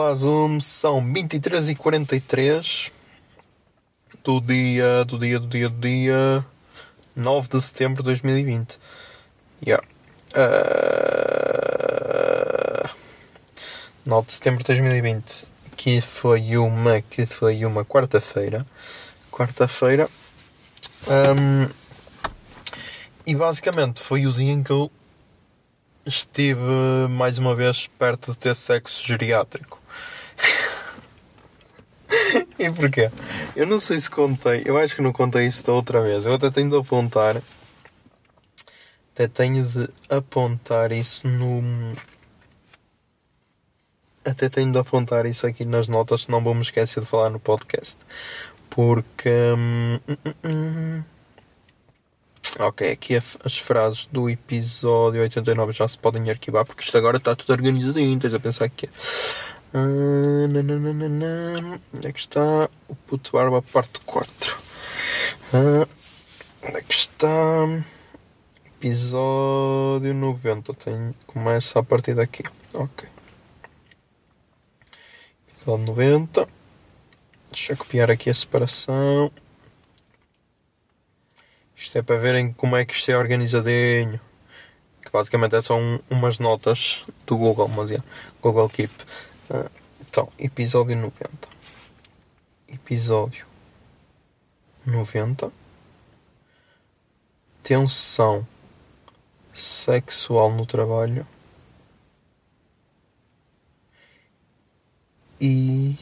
Olá Zoom, são 23 e 43 do dia, do dia, do dia, do dia 9 de setembro de 2020. Yeah. Uh... 9 de setembro de 2020, que foi uma, que foi uma quarta-feira. Quarta-feira. Um, E basicamente foi o dia em que eu estive mais uma vez perto de ter sexo geriátrico. e porquê? Eu não sei se contei, eu acho que não contei isso da outra vez. Eu até tenho de apontar. Até tenho de apontar isso no. Até tenho de apontar isso aqui nas notas, senão vou me esquecer de falar no podcast. Porque. hum, hum, hum. Ok, aqui as frases do episódio 89 já se podem arquivar porque isto agora está tudo organizadinho. Tens a pensar que é. Ah, Onde é que está o puto barba parte 4? Ah, onde é que está? Episódio 90. Tem, começa a partir daqui. Ok. Episódio 90. Deixa eu copiar aqui a separação. Isto é para verem como é que isto é organizadinho. Que basicamente é só um- umas notas do Google, mas Google Keep. Ah, então, episódio 90. Episódio 90. Tensão sexual no trabalho. E,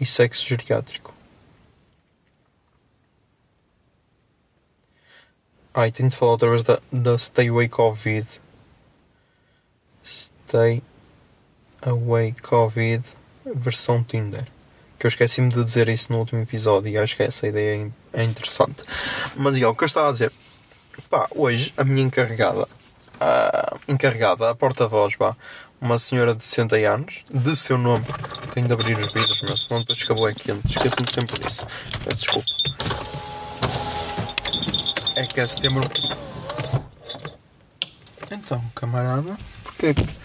e sexo geriátrico. Ai, tenho de falar outra vez da, da Stay Away Covid. Stay Away Covid versão Tinder. Que eu esqueci-me de dizer isso no último episódio e acho que essa ideia é, é interessante. Mas é o que eu estava a dizer. Pá, hoje a minha encarregada, a encarregada, a porta-voz, pá, uma senhora de 60 anos, de seu nome, tenho de abrir os vidros, meu, senão depois acabou é quente. Esqueço-me sempre disso. Peço desculpa. É que é setembro. Então, camarada, porque que.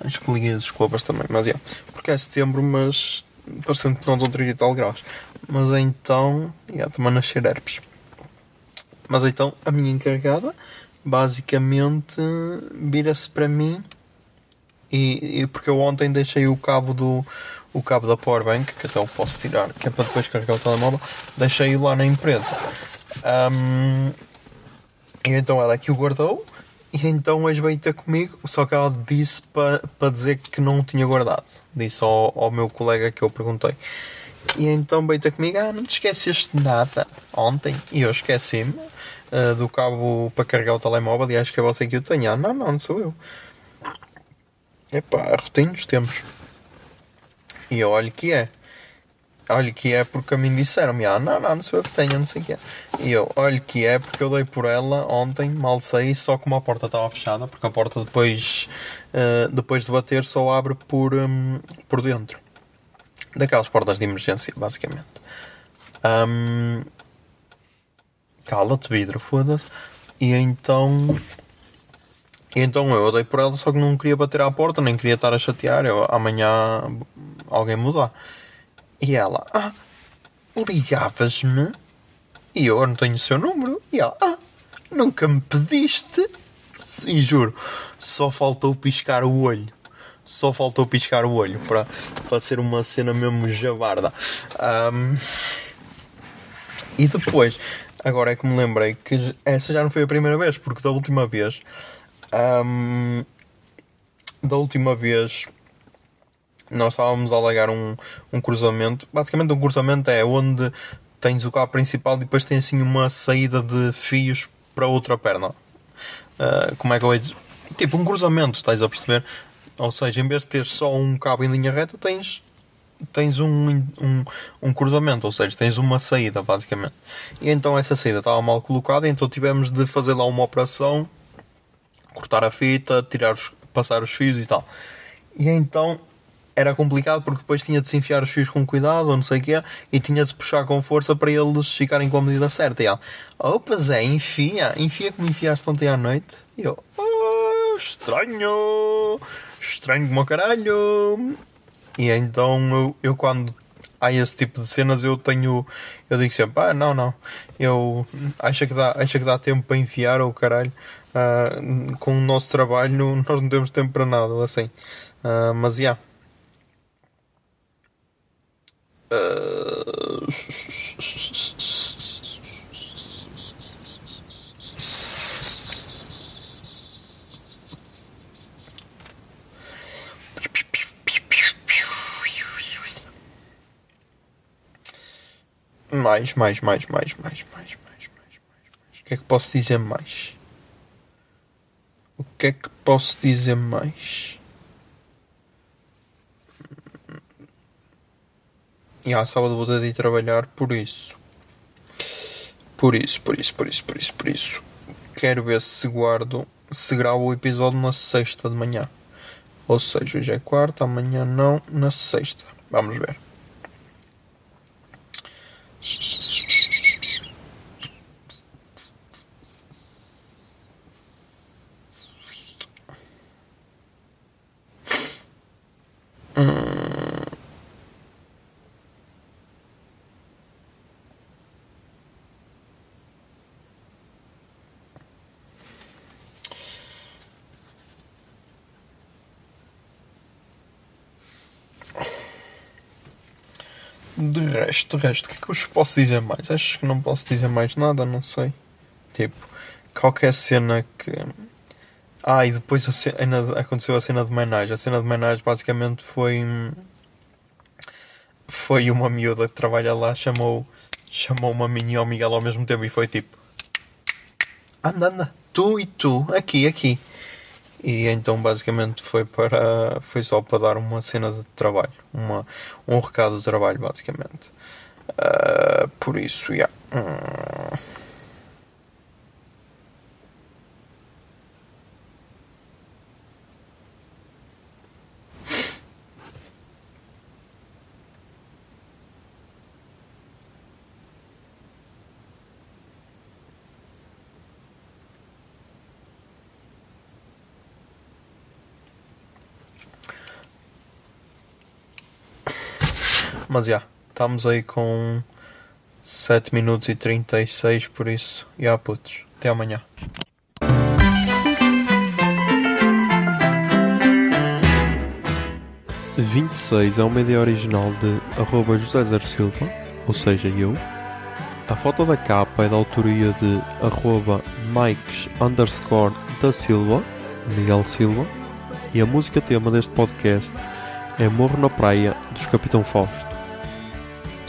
Acho que liguei as desculpas também, mas é. Porque é setembro, mas. parecendo que não estão 30 e tal graus. Mas então. Estou a nascer herpes. Mas então, a minha encarregada, basicamente, vira-se para mim. E, e porque eu ontem deixei o cabo do. O cabo da Powerbank, que até eu posso tirar, que é para depois carregar o telemóvel, deixei-o lá na empresa. Ahm, e então ela é que o guardou e então hoje veio ter comigo, só que ela disse para pa dizer que não tinha guardado. Disse ao, ao meu colega que eu perguntei. E então veio ter comigo, ah, não te esqueceste de nada ontem? E eu esqueci-me ah, do cabo para carregar o telemóvel e acho que é você que o tenha. Ah, não, não, não sou eu. Epá, rotina dos tempos. E eu olho que é. Olha que é porque a mim disseram-me, ah, não, não, não sou eu que tenho, não sei o que é. E eu, olha que é porque eu dei por ela ontem, mal saí, só como a porta estava fechada, porque a porta depois, eh, depois de bater só abre por, hum, por dentro. Daquelas portas de emergência, basicamente. Hum, Cala-te, vidro, foda-se. E então. E então eu dei por ela, só que não queria bater à porta, nem queria estar a chatear. Eu, amanhã alguém mudar. E ela, ah, ligavas-me? E eu, não tenho o seu número. E ela, ah, nunca me pediste. E juro, só faltou piscar o olho. só faltou piscar o olho para, para ser uma cena mesmo jabarda. Ahm, e depois, agora é que me lembrei que essa já não foi a primeira vez, porque da última vez. ahm, da última vez nós estávamos a alegar um, um cruzamento. Basicamente, um cruzamento é onde tens o cabo principal e depois tem assim uma saída de fios para outra perna. Ah, como é que eu ia dizer? Tipo um cruzamento, estás a perceber? Ou seja, em vez de ter só um cabo em linha reta, tens, tens um, um, um cruzamento, ou seja, tens uma saída, basicamente. E então essa saída estava mal colocada, então tivemos de fazer lá uma operação, cortar a fita, tirar os, passar os fios e tal. E então era complicado porque depois tinha de se enfiar os fios com cuidado ou não sei o quê e tinha de se puxar com força para eles ficarem com a medida certa. E ela, opa Zé, enfia, enfia como enfiaste ontem à noite. E eu, "Ah, estranho, estranho como caralho. E então eu, eu quando há esse tipo de cenas eu tenho, eu digo sempre, ah não, não, eu acho que dá, acho que dá tempo para enfiar ou caralho. Ah, com o nosso trabalho nós não temos tempo para nada, assim. Ah, mas já. Mais, mais, mais, mais, mais, mais, mais, mais, mais. O que é que posso dizer mais? O que é que posso dizer mais? E à sábado vou ter de ir trabalhar por isso. Por isso, por isso, por isso, por isso, por isso. Quero ver se guardo, se gravo o episódio na sexta de manhã. Ou seja, hoje é quarta, amanhã não, na sexta. Vamos ver. De resto, de resto, o que é que eu vos posso dizer mais? Acho que não posso dizer mais nada, não sei. Tipo, qualquer cena que. Ah, e depois a cena, aconteceu a cena de homenagem. A cena de homenagem basicamente foi. Foi uma miúda que trabalha lá, chamou, chamou uma mini ao Miguel ao mesmo tempo e foi tipo. Anda, anda, tu e tu, aqui, aqui. E então basicamente foi para foi só para dar uma cena de trabalho, uma, um recado de trabalho basicamente. Ah, por isso, yeah. Hum. Mas já, estamos aí com 7 minutos e 36, por isso, já putos, até amanhã. de 26 é uma ideia original de arroba José Zer Silva, ou seja, eu. A foto da capa é da autoria de arroba Mikes underscore da Silva, Miguel Silva. E a música tema deste podcast é Morro na Praia, dos Capitão Fausto.